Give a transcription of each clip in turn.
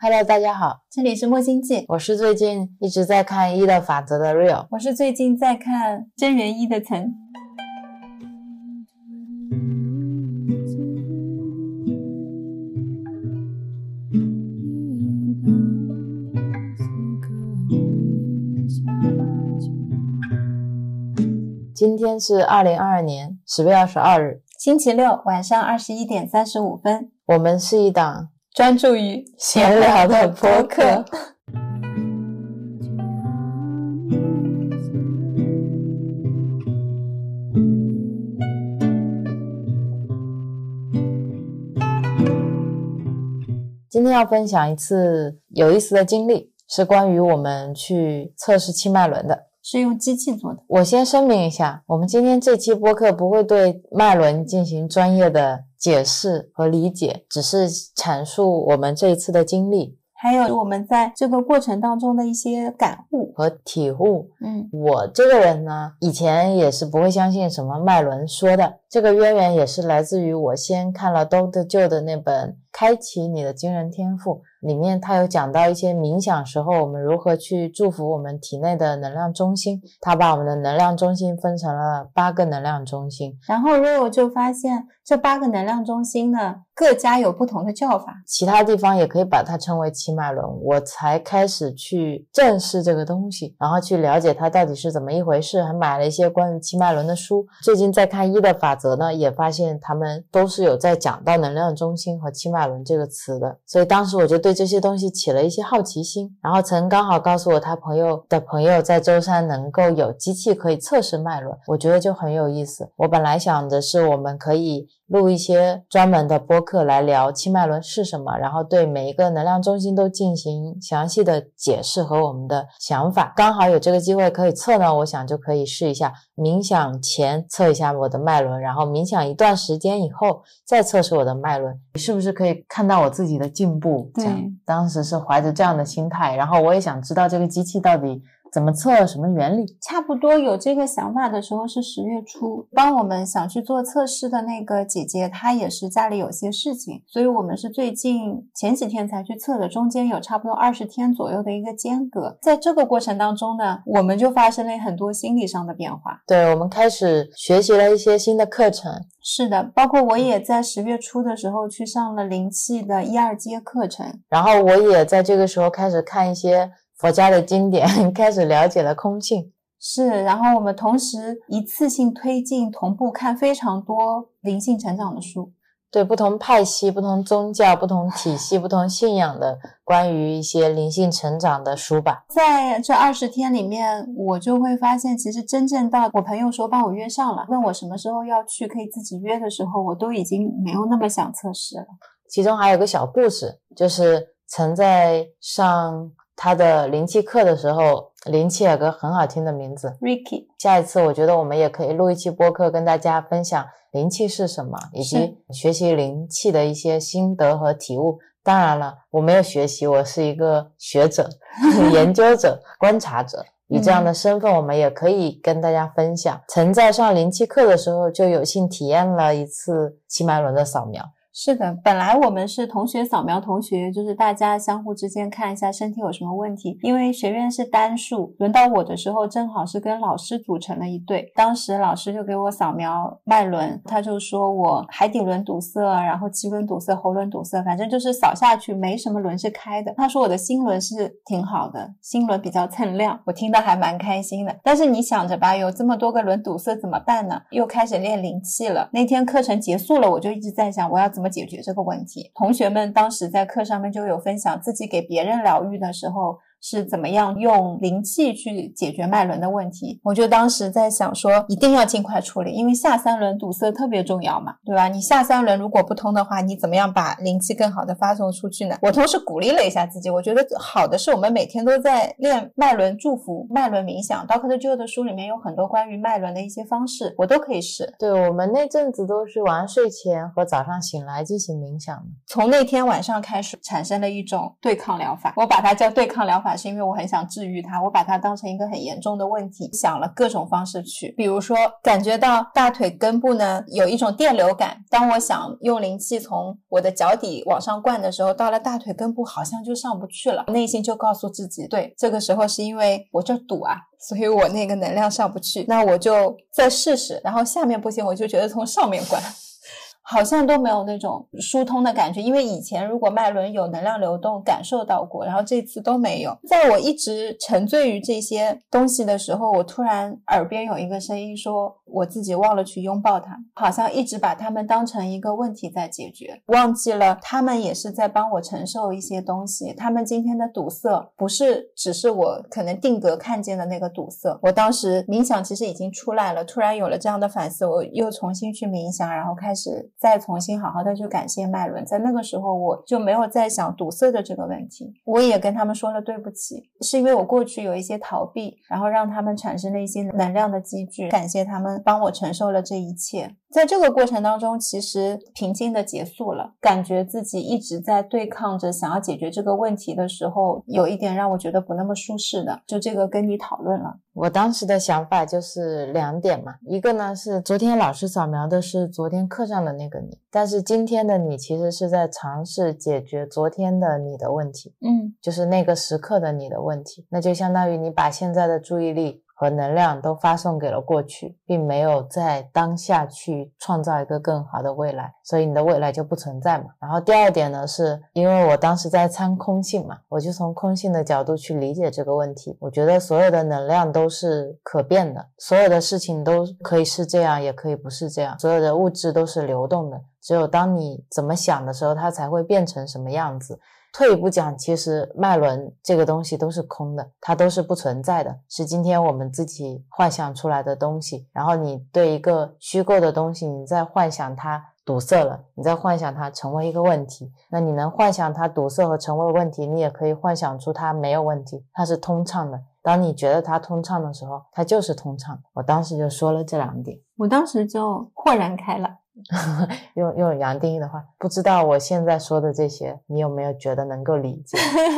Hello，大家好，这里是墨心记，我是最近一直在看一的法则的 Real，我是最近在看真元一的岑。今天是二零二二年十月二十二日，星期六晚上二十一点三十五分。我们是一档专注于闲聊的播客。今天要分享一次有意思的经历，是关于我们去测试气脉轮的。是用机器做的。我先声明一下，我们今天这期播客不会对脉轮进行专业的解释和理解，只是阐述我们这一次的经历，还有我们在这个过程当中的一些感悟和体悟。嗯，我这个人呢，以前也是不会相信什么脉轮说的，这个渊源也是来自于我先看了 Doctor Joe 的那本《开启你的惊人天赋》。里面他有讲到一些冥想时候我们如何去祝福我们体内的能量中心，他把我们的能量中心分成了八个能量中心，然后 Rio 就发现这八个能量中心呢各家有不同的叫法，其他地方也可以把它称为七脉轮，我才开始去正视这个东西，然后去了解它到底是怎么一回事，还买了一些关于七脉轮的书。最近在看一的法则呢，也发现他们都是有在讲到能量中心和七脉轮这个词的，所以当时我就对。这些东西起了一些好奇心，然后曾刚好告诉我他朋友的朋友在舟山能够有机器可以测试脉轮，我觉得就很有意思。我本来想的是我们可以。录一些专门的播客来聊七脉轮是什么，然后对每一个能量中心都进行详细的解释和我们的想法。刚好有这个机会可以测呢，我想就可以试一下。冥想前测一下我的脉轮，然后冥想一段时间以后再测试我的脉轮，是不是可以看到我自己的进步？这样，当时是怀着这样的心态，然后我也想知道这个机器到底。怎么测？什么原理？差不多有这个想法的时候是十月初，帮我们想去做测试的那个姐姐，她也是家里有些事情，所以我们是最近前几天才去测的，中间有差不多二十天左右的一个间隔。在这个过程当中呢，我们就发生了很多心理上的变化。对，我们开始学习了一些新的课程。是的，包括我也在十月初的时候去上了灵气的一二阶课程，然后我也在这个时候开始看一些。佛家的经典 开始了解了空性，是，然后我们同时一次性推进，同步看非常多灵性成长的书，对不同派系、不同宗教、不同体系、不同信仰的关于一些灵性成长的书吧。在这二十天里面，我就会发现，其实真正到我朋友说帮我约上了，问我什么时候要去，可以自己约的时候，我都已经没有那么想测试了。其中还有个小故事，就是曾在上。他的灵气课的时候，灵气有个很好听的名字，Ricky。下一次我觉得我们也可以录一期播客，跟大家分享灵气是什么，以及学习灵气的一些心得和体悟。当然了，我没有学习，我是一个学者、研究者、观察者，以这样的身份，我们也可以跟大家分享。曾在上灵气课的时候，就有幸体验了一次七脉轮的扫描。是的，本来我们是同学扫描同学，就是大家相互之间看一下身体有什么问题。因为学院是单数，轮到我的时候正好是跟老师组成了一对。当时老师就给我扫描脉轮，他就说我海底轮堵塞，然后脐轮堵塞，喉轮堵塞，反正就是扫下去没什么轮是开的。他说我的心轮是挺好的，心轮比较蹭亮，我听到还蛮开心的。但是你想着吧，有这么多个轮堵塞怎么办呢？又开始练灵气了。那天课程结束了，我就一直在想我要怎么。解决这个问题，同学们当时在课上面就有分享自己给别人疗愈的时候。是怎么样用灵气去解决脉轮的问题？我就当时在想说，一定要尽快处理，因为下三轮堵塞特别重要嘛，对吧？你下三轮如果不通的话，你怎么样把灵气更好的发送出去呢？我同时鼓励了一下自己，我觉得好的是我们每天都在练脉轮祝福、脉轮冥想。Doctor Joe 的书里面有很多关于脉轮的一些方式，我都可以试。对我们那阵子都是晚上睡前和早上醒来进行冥想的。从那天晚上开始，产生了一种对抗疗法，我把它叫对抗疗法。法是因为我很想治愈它，我把它当成一个很严重的问题，想了各种方式去，比如说感觉到大腿根部呢有一种电流感，当我想用灵气从我的脚底往上灌的时候，到了大腿根部好像就上不去了，内心就告诉自己，对，这个时候是因为我这堵啊，所以我那个能量上不去，那我就再试试，然后下面不行，我就觉得从上面灌。好像都没有那种疏通的感觉，因为以前如果脉轮有能量流动，感受到过，然后这次都没有。在我一直沉醉于这些东西的时候，我突然耳边有一个声音说：“我自己忘了去拥抱它，好像一直把他们当成一个问题在解决，忘记了他们也是在帮我承受一些东西。他们今天的堵塞不是只是我可能定格看见的那个堵塞。我当时冥想其实已经出来了，突然有了这样的反思，我又重新去冥想，然后开始。再重新好好的去感谢麦伦，在那个时候我就没有再想堵塞的这个问题，我也跟他们说了对不起，是因为我过去有一些逃避，然后让他们产生了一些能量的积聚，感谢他们帮我承受了这一切。在这个过程当中，其实平静的结束了，感觉自己一直在对抗着想要解决这个问题的时候，有一点让我觉得不那么舒适的，就这个跟你讨论了。我当时的想法就是两点嘛，一个呢是昨天老师扫描的是昨天课上的那个你，但是今天的你其实是在尝试解决昨天的你的问题，嗯，就是那个时刻的你的问题，那就相当于你把现在的注意力。和能量都发送给了过去，并没有在当下去创造一个更好的未来，所以你的未来就不存在嘛。然后第二点呢，是因为我当时在参空性嘛，我就从空性的角度去理解这个问题。我觉得所有的能量都是可变的，所有的事情都可以是这样，也可以不是这样，所有的物质都是流动的。只有当你怎么想的时候，它才会变成什么样子。退一步讲，其实脉轮这个东西都是空的，它都是不存在的，是今天我们自己幻想出来的东西。然后你对一个虚构的东西，你在幻想它堵塞了，你在幻想它成为一个问题。那你能幻想它堵塞和成为问题，你也可以幻想出它没有问题，它是通畅的。当你觉得它通畅的时候，它就是通畅。我当时就说了这两点，我当时就豁然开朗。用用杨定一的话，不知道我现在说的这些，你有没有觉得能够理解？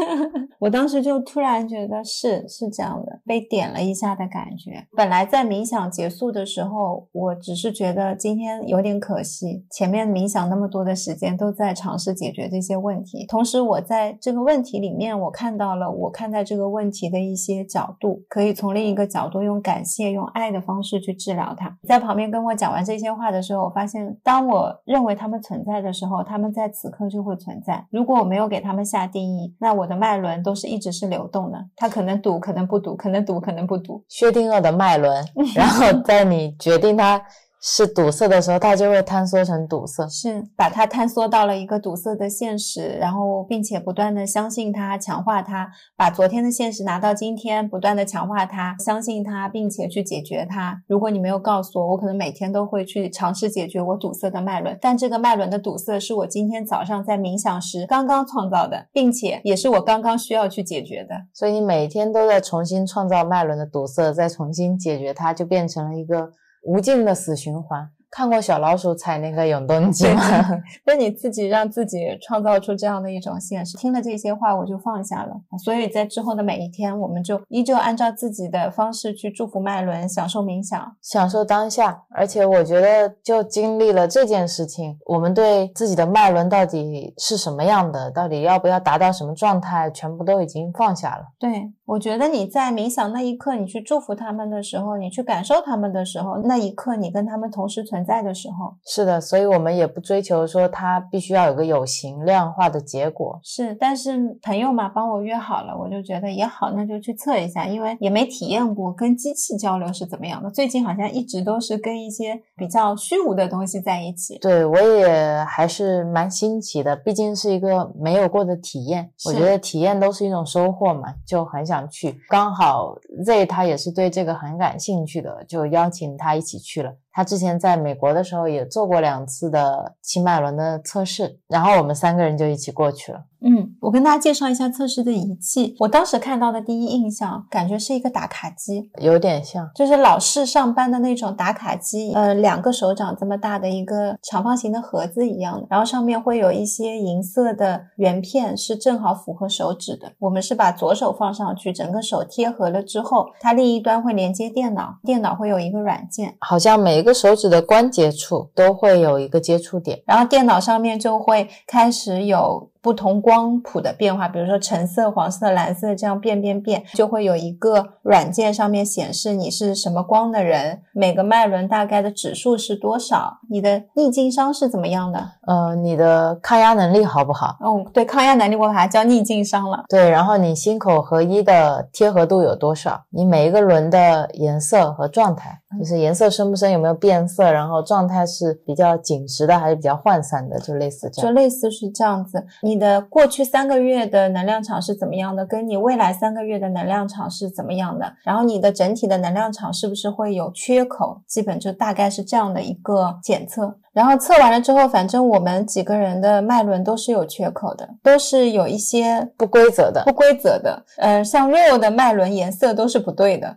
我当时就突然觉得是是这样的，被点了一下的感觉。本来在冥想结束的时候，我只是觉得今天有点可惜，前面冥想那么多的时间都在尝试解决这些问题，同时我在这个问题里面，我看到了我看待这个问题的一些角度，可以从另一个角度用感谢、用爱的方式去治疗它。在旁边跟我讲完这些话的时候，我发现。当我认为他们存在的时候，他们在此刻就会存在。如果我没有给他们下定义，那我的脉轮都是一直是流动的。它可能堵，可能不堵，可能堵，可能不堵。薛定谔的脉轮，然后在你决定它。是堵塞的时候，它就会坍缩成堵塞，是把它坍缩到了一个堵塞的现实，然后并且不断的相信它，强化它，把昨天的现实拿到今天，不断的强化它，相信它，并且去解决它。如果你没有告诉我，我可能每天都会去尝试解决我堵塞的脉轮，但这个脉轮的堵塞是我今天早上在冥想时刚刚创造的，并且也是我刚刚需要去解决的。所以你每天都在重新创造脉轮的堵塞，再重新解决它，就变成了一个。无尽的死循环。看过小老鼠踩那个永动机吗？那你自己让自己创造出这样的一种现实。听了这些话，我就放下了。所以在之后的每一天，我们就依旧按照自己的方式去祝福麦伦，享受冥想，享受当下。而且我觉得，就经历了这件事情，我们对自己的脉轮到底是什么样的，到底要不要达到什么状态，全部都已经放下了。对，我觉得你在冥想那一刻，你去祝福他们的时候，你去感受他们的时候，那一刻你跟他们同时存。存在的时候是的，所以我们也不追求说它必须要有个有形量化的结果。是，但是朋友嘛，帮我约好了，我就觉得也好，那就去测一下，因为也没体验过跟机器交流是怎么样的。最近好像一直都是跟一些比较虚无的东西在一起。对我也还是蛮新奇的，毕竟是一个没有过的体验。我觉得体验都是一种收获嘛，就很想去。刚好 Z 他也是对这个很感兴趣的，就邀请他一起去了。他之前在美国的时候也做过两次的七脉轮的测试，然后我们三个人就一起过去了。嗯，我跟大家介绍一下测试的仪器。我当时看到的第一印象，感觉是一个打卡机，有点像，就是老式上班的那种打卡机，呃，两个手掌这么大的一个长方形的盒子一样的，然后上面会有一些银色的圆片，是正好符合手指的。我们是把左手放上去，整个手贴合了之后，它另一端会连接电脑，电脑会有一个软件，好像每一个手指的关节处都会有一个接触点，然后电脑上面就会开始有。不同光谱的变化，比如说橙色、黄色、蓝色这样变变变，就会有一个软件上面显示你是什么光的人，每个脉轮大概的指数是多少，你的逆境商是怎么样的？呃，你的抗压能力好不好？哦，对，抗压能力我把它叫逆境商了。对，然后你心口合一的贴合度有多少？你每一个轮的颜色和状态。就是颜色深不深，有没有变色，然后状态是比较紧实的还是比较涣散的，就类似这样。就类似是这样子。你的过去三个月的能量场是怎么样的？跟你未来三个月的能量场是怎么样的？然后你的整体的能量场是不是会有缺口？基本就大概是这样的一个检测。然后测完了之后，反正我们几个人的脉轮都是有缺口的，都是有一些不规则的。不规则的，嗯，像 Rio 的脉轮颜色都是不对的。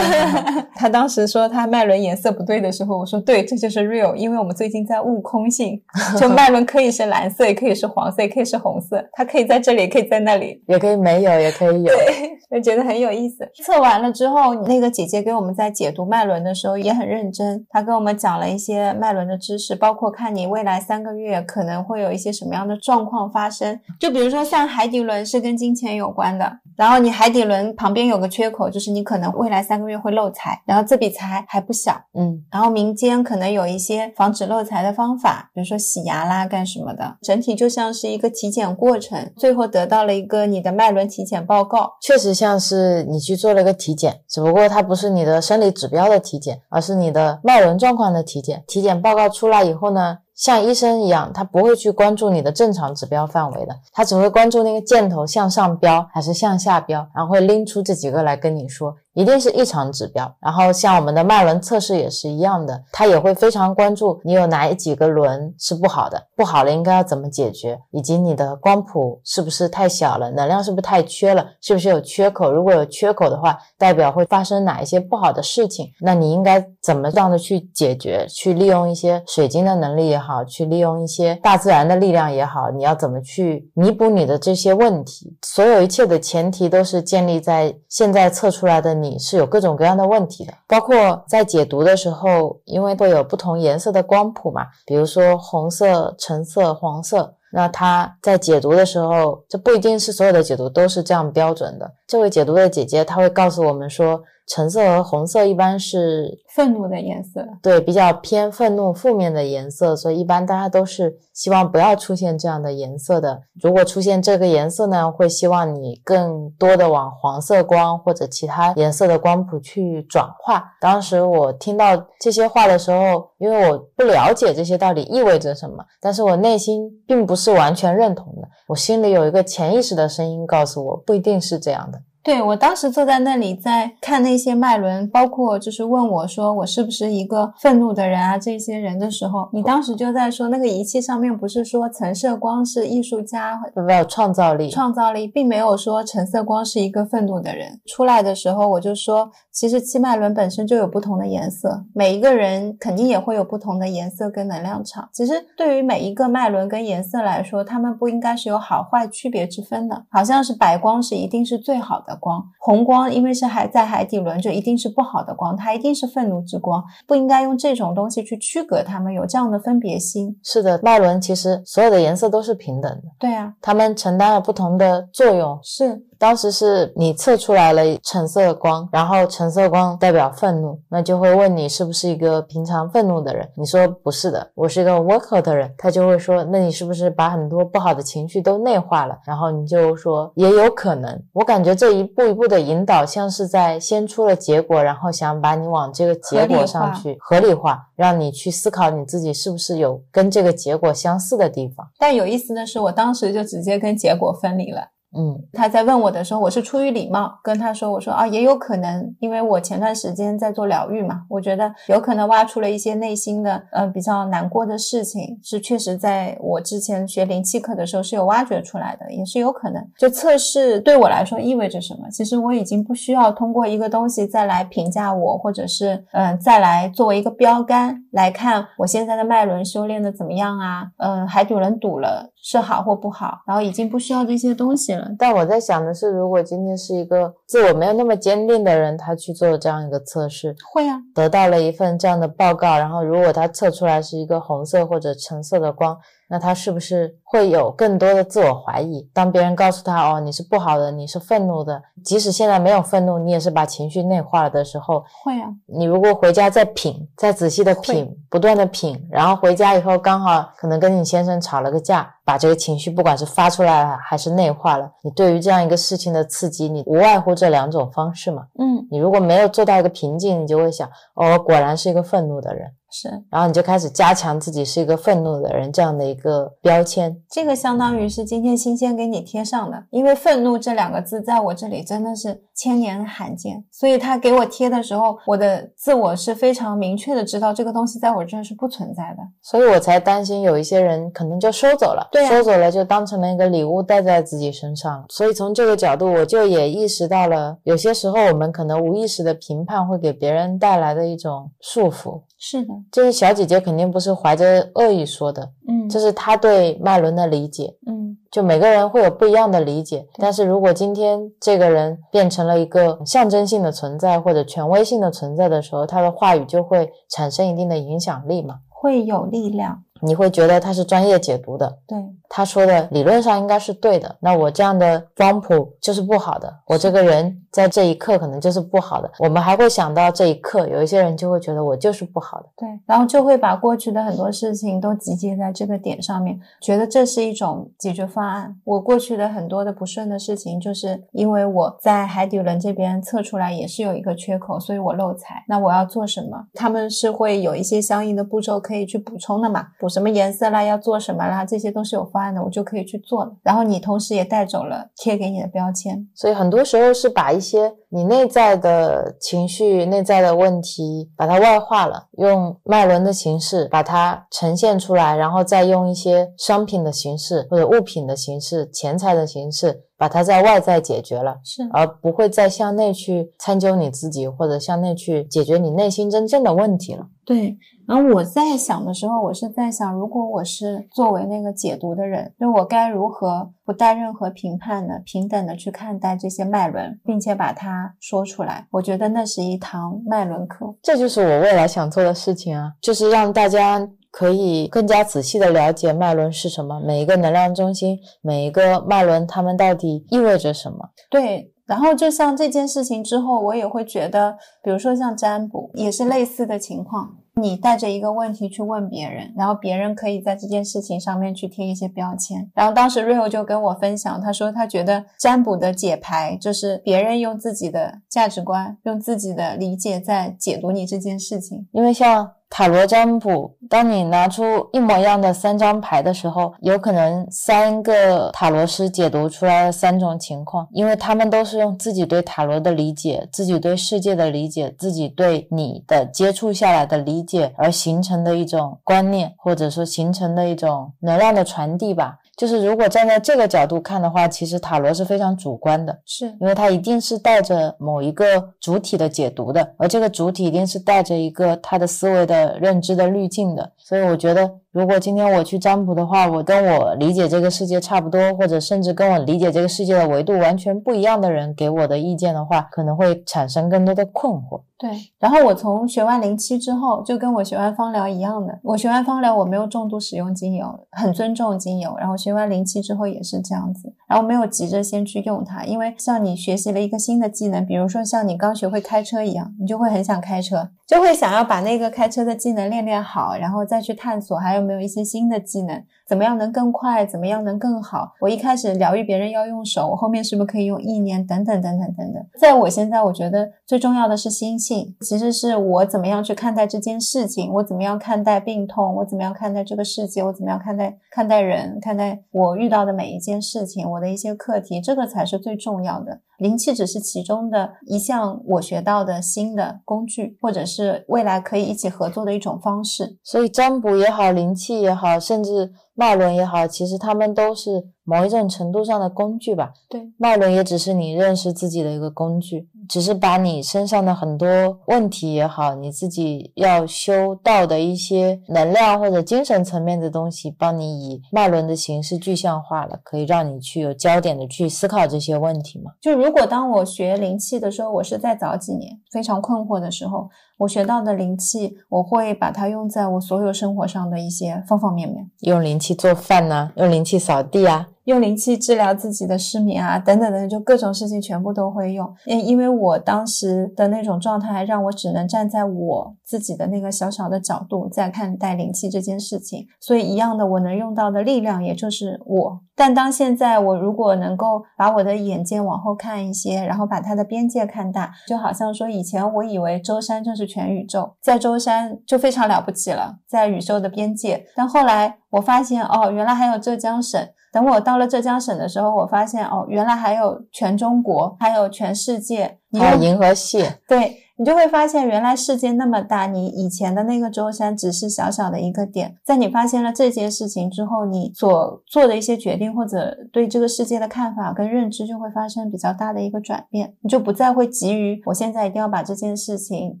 他当时说他脉轮颜色不对的时候，我说对，这就是 Rio，因为我们最近在悟空性，就脉轮可以是蓝色，也可以是黄色，也可以是红色，它可以在这里，也可以在那里，也可以没有，也可以有。对，就觉得很有意思。测完了之后，那个姐姐给我们在解读脉轮的时候也很认真，她跟我们讲了一些脉轮的知识。是包括看你未来三个月可能会有一些什么样的状况发生，就比如说像海底轮是跟金钱有关的，然后你海底轮旁边有个缺口，就是你可能未来三个月会漏财，然后这笔财还不小，嗯，然后民间可能有一些防止漏财的方法，比如说洗牙啦干什么的，整体就像是一个体检过程，最后得到了一个你的脉轮体检报告，确实像是你去做了个体检，只不过它不是你的生理指标的体检，而是你的脉轮状况的体检，体检报告出。来以后呢，像医生一样，他不会去关注你的正常指标范围的，他只会关注那个箭头向上标还是向下标，然后会拎出这几个来跟你说。一定是异常指标，然后像我们的脉轮测试也是一样的，它也会非常关注你有哪几个轮是不好的，不好了应该要怎么解决，以及你的光谱是不是太小了，能量是不是太缺了，是不是有缺口？如果有缺口的话，代表会发生哪一些不好的事情？那你应该怎么样的去解决？去利用一些水晶的能力也好，去利用一些大自然的力量也好，你要怎么去弥补你的这些问题？所有一切的前提都是建立在现在测出来的。你是有各种各样的问题的，包括在解读的时候，因为会有不同颜色的光谱嘛，比如说红色、橙色、黄色，那它在解读的时候，这不一定是所有的解读都是这样标准的。这位解读的姐姐，她会告诉我们说。橙色和红色一般是愤怒的颜色，对，比较偏愤怒、负面的颜色，所以一般大家都是希望不要出现这样的颜色的。如果出现这个颜色呢，会希望你更多的往黄色光或者其他颜色的光谱去转化。当时我听到这些话的时候，因为我不了解这些到底意味着什么，但是我内心并不是完全认同的，我心里有一个潜意识的声音告诉我，不一定是这样的。对我当时坐在那里在看那些脉轮，包括就是问我说我是不是一个愤怒的人啊？这些人的时候，你当时就在说那个仪器上面不是说橙色光是艺术家，没有创造力，创造力并没有说橙色光是一个愤怒的人。出来的时候我就说，其实七脉轮本身就有不同的颜色，每一个人肯定也会有不同的颜色跟能量场。其实对于每一个脉轮跟颜色来说，他们不应该是有好坏区别之分的，好像是白光是一定是最好的。光红光，因为是还在海底轮，就一定是不好的光，它一定是愤怒之光，不应该用这种东西去区隔它们，有这样的分别心。是的，脉轮其实所有的颜色都是平等的。对啊，它们承担了不同的作用。是。当时是你测出来了橙色光，然后橙色光代表愤怒，那就会问你是不是一个平常愤怒的人？你说不是的，我是一个 worker 的人。他就会说，那你是不是把很多不好的情绪都内化了？然后你就说也有可能。我感觉这一步一步的引导，像是在先出了结果，然后想把你往这个结果上去 合理化，让你去思考你自己是不是有跟这个结果相似的地方。但有意思的是，我当时就直接跟结果分离了。嗯他在问我的时候，我是出于礼貌跟他说：“我说啊，也有可能，因为我前段时间在做疗愈嘛，我觉得有可能挖出了一些内心的呃比较难过的事情，是确实在我之前学灵气课的时候是有挖掘出来的，也是有可能。就测试对我来说意味着什么？其实我已经不需要通过一个东西再来评价我，或者是嗯、再来作为一个标杆来看我现在的脉轮修炼的怎么样啊？嗯、海底轮堵了是好或不好，然后已经不需要这些东西了。但我在想的是，如果今天是一个自我没有那么坚定的人，他去做这样一个测试，会啊，得到了一份这样的报告，然后如果他测出来是一个红色或者橙色的光，那他是不是会有更多的自我怀疑？当别人告诉他哦你是不好的，你是愤怒的，即使现在没有愤怒，你也是把情绪内化了的时候，会啊，你如果回家再品，再仔细的品，不断的品，然后回家以后刚好可能跟你先生吵了个架，把这个情绪不管是发出来了还是内化了，你对于这样一个事情的刺激，你无外乎这两种方式嘛。嗯，你如果没有做到一个平静，你就会想，哦，我果然是一个愤怒的人，是然后你就开始加强自己是一个愤怒的人这样的一个标签。这个相当于是今天新鲜给你贴上的，因为愤怒这两个字在我这里真的是千年罕见，所以他给我贴的时候，我的自我是非常明确的知道这个东西在我这儿是不存在的。所以我才担心有一些人可能就收走了，对啊收走了就当成了一个礼物带在自己身上。所以从这个角度，我就也意识到了，有些时候我们可能无意识的评判会给别人带来的一种束缚。是的，这些小姐姐肯定不是怀着恶意说的，嗯，这是她对脉轮的理解。嗯就每个人会有不一样的理解，但是如果今天这个人变成了一个象征性的存在或者权威性的存在的时候，他的话语就会产生一定的影响力嘛。会有力量。你会觉得他是专业解读的，对，他说的理论上应该是对的。那我这样的装谱就是不好的，我这个人在这一刻可能就是不好的。我们还会想到这一刻，有一些人就会觉得我就是不好的。对，然后就会把过去的很多事情都集结在这个点上面，觉得这是一种解决方案。我过去的很多的不顺的事情，就是因为我在海底轮这边测出来也是有一个缺口，所以我漏财。那我要做什么？他们是会有一些相应的步骤可以去补充的嘛？补什么颜色啦，要做什么啦，这些都是有方案的，我就可以去做了。然后你同时也带走了贴给你的标签。所以很多时候是把一些你内在的情绪、内在的问题，把它外化了，用脉轮的形式把它呈现出来，然后再用一些商品的形式或者物品的形式、钱财的形式，把它在外在解决了。是而不会再向内去参究你自己，或者向内去解决你内心真正的问题了。对，然后我在想的时候，我是在想，如果我是作为那个解读的人，就我该如何不带任何评判的、平等的去看待这些脉轮，并且把它说出来。我觉得那是一堂脉轮课。这就是我未来想做的事情啊，就是让大家可以更加仔细的了解脉轮是什么，每一个能量中心，每一个脉轮，它们到底意味着什么。对，然后就像这件事情之后，我也会觉得，比如说像占卜，也是类似的情况。你带着一个问题去问别人，然后别人可以在这件事情上面去贴一些标签。然后当时 Rio 就跟我分享，他说他觉得占卜的解牌就是别人用自己的价值观、用自己的理解在解读你这件事情。因为像塔罗占卜，当你拿出一模一样的三张牌的时候，有可能三个塔罗师解读出来了三种情况，因为他们都是用自己对塔罗的理解、自己对世界的理解、自己对你的接触下来的理解而形成的一种观念，或者说形成的一种能量的传递吧。就是如果站在这个角度看的话，其实塔罗是非常主观的，是因为它一定是带着某一个主体的解读的，而这个主体一定是带着一个他的思维的认知的滤镜的。所以我觉得，如果今天我去占卜的话，我跟我理解这个世界差不多，或者甚至跟我理解这个世界的维度完全不一样的人给我的意见的话，可能会产生更多的困惑。对，然后我从学完灵气之后，就跟我学完芳疗一样的。我学完芳疗，我没有重度使用精油，很尊重精油。然后学完灵气之后也是这样子，然后没有急着先去用它，因为像你学习了一个新的技能，比如说像你刚学会开车一样，你就会很想开车，就会想要把那个开车的技能练练好，然后再去探索还有有没有一些新的技能？怎么样能更快？怎么样能更好？我一开始疗愈别人要用手，我后面是不是可以用意念？等等等等等等。在我现在，我觉得最重要的是心性，其实是我怎么样去看待这件事情，我怎么样看待病痛，我怎么样看待这个世界，我怎么样看待看待人，看待我遇到的每一件事情，我的一些课题，这个才是最重要的。灵气只是其中的一项我学到的新的工具，或者是未来可以一起合作的一种方式。所以占卜也好，灵气也好，甚至。脉轮也好，其实他们都是某一种程度上的工具吧。对，脉轮也只是你认识自己的一个工具，只是把你身上的很多问题也好，你自己要修道的一些能量或者精神层面的东西，帮你以脉轮的形式具象化了，可以让你去有焦点的去思考这些问题嘛。就如果当我学灵气的时候，我是在早几年非常困惑的时候。我学到的灵气，我会把它用在我所有生活上的一些方方面面。用灵气做饭呢？用灵气扫地啊？用灵气治疗自己的失眠啊，等等等，就各种事情全部都会用。因因为我当时的那种状态，让我只能站在我自己的那个小小的角度在看待灵气这件事情，所以一样的，我能用到的力量也就是我。但当现在我如果能够把我的眼界往后看一些，然后把它的边界看大，就好像说以前我以为舟山就是全宇宙，在舟山就非常了不起了，在宇宙的边界。但后来我发现，哦，原来还有浙江省。等我到了浙江省的时候，我发现哦，原来还有全中国，还有全世界，还有银河系，对。你就会发现，原来世界那么大，你以前的那个舟山只是小小的一个点。在你发现了这件事情之后，你所做的一些决定或者对这个世界的看法跟认知就会发生比较大的一个转变。你就不再会急于我现在一定要把这件事情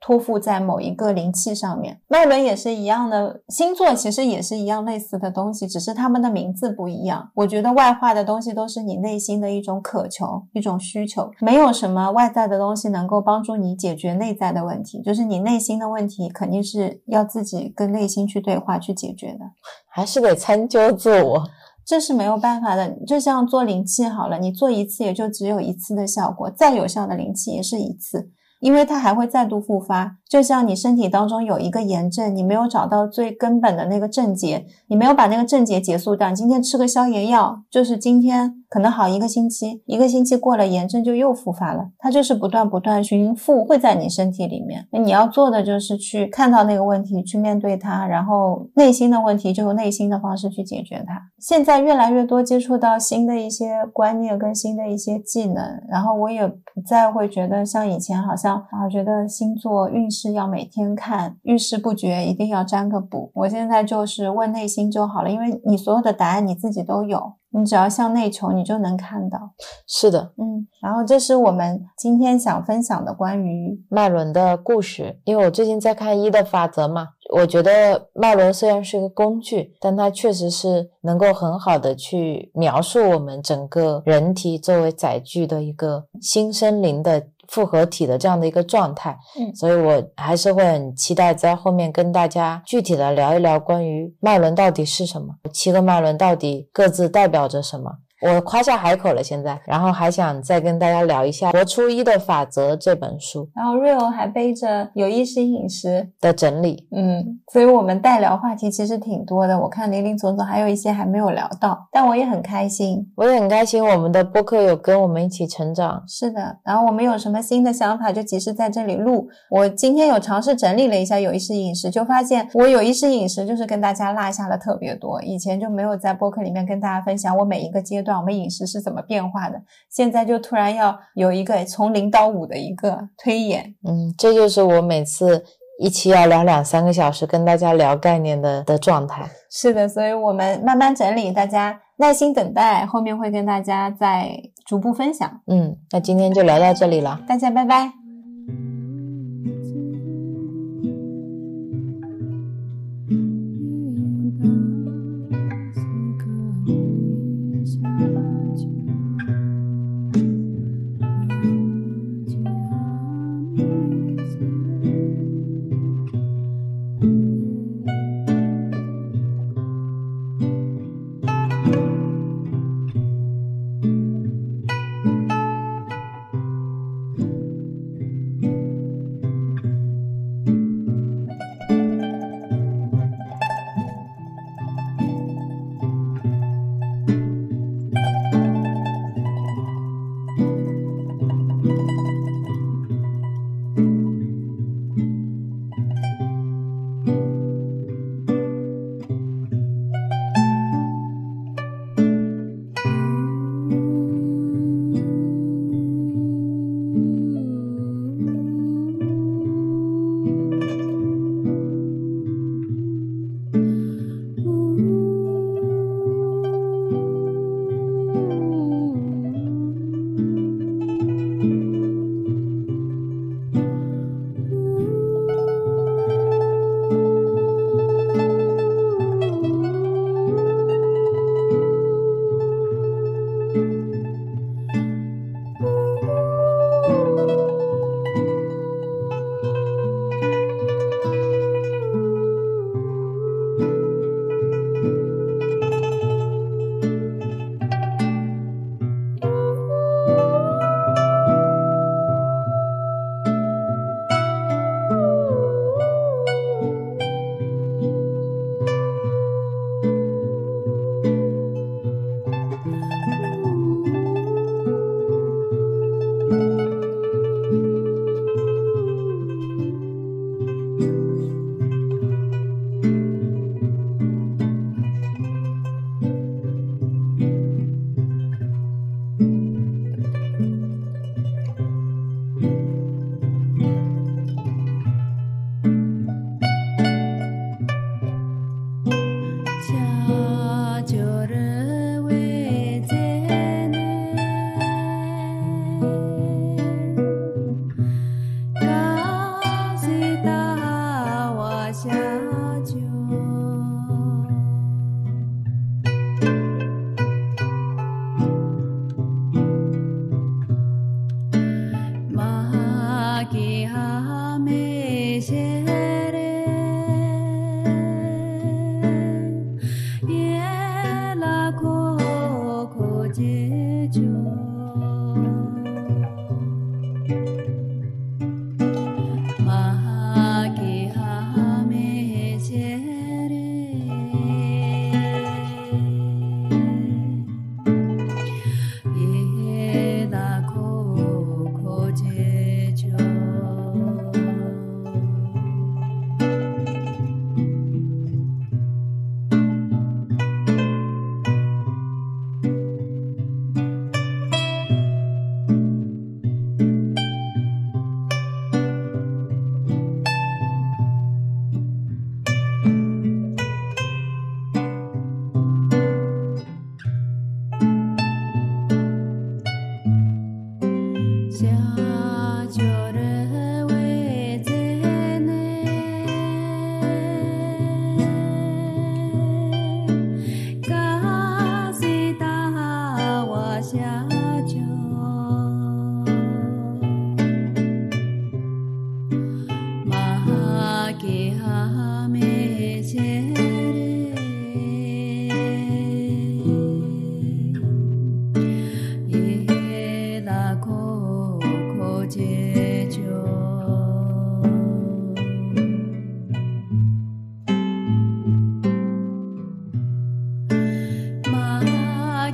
托付在某一个灵气上面。脉轮也是一样的，星座其实也是一样类似的东西，只是他们的名字不一样。我觉得外化的东西都是你内心的一种渴求、一种需求，没有什么外在的东西能够帮助你解决内。在的问题，就是你内心的问题，肯定是要自己跟内心去对话去解决的，还是得参究自我，这是没有办法的。就像做灵气好了，你做一次也就只有一次的效果，再有效的灵气也是一次，因为它还会再度复发。就像你身体当中有一个炎症，你没有找到最根本的那个症结，你没有把那个症结结束掉，今天吃个消炎药，就是今天。可能好一个星期，一个星期过了，炎症就又复发了。它就是不断不断循复，会在你身体里面。那你要做的就是去看到那个问题，去面对它，然后内心的问题就用内心的方式去解决它。现在越来越多接触到新的一些观念跟新的一些技能，然后我也不再会觉得像以前好像啊，觉得星座运势要每天看，遇事不决一定要占个卜。我现在就是问内心就好了，因为你所有的答案你自己都有。你只要向内求，你就能看到。是的，嗯，然后这是我们今天想分享的关于脉轮的故事。因为我最近在看一的法则嘛，我觉得脉轮虽然是一个工具，但它确实是能够很好的去描述我们整个人体作为载具的一个新生灵的。复合体的这样的一个状态，嗯，所以我还是会很期待在后面跟大家具体的聊一聊关于脉轮到底是什么，七个脉轮到底各自代表着什么。我夸下海口了，现在，然后还想再跟大家聊一下《活出一的法则》这本书。然后瑞欧还背着有意识饮食的整理，嗯，所以我们代聊话题其实挺多的。我看林林总总还有一些还没有聊到，但我也很开心，我也很开心。我们的播客有跟我们一起成长，是的。然后我们有什么新的想法，就及时在这里录。我今天有尝试整理了一下有意识饮食，就发现我有意识饮食就是跟大家落下了特别多，以前就没有在播客里面跟大家分享我每一个阶段。段我们饮食是怎么变化的？现在就突然要有一个从零到五的一个推演，嗯，这就是我每次一期要聊两三个小时跟大家聊概念的的状态。是的，所以我们慢慢整理，大家耐心等待，后面会跟大家再逐步分享。嗯，那今天就聊到这里了，大家拜拜。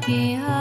天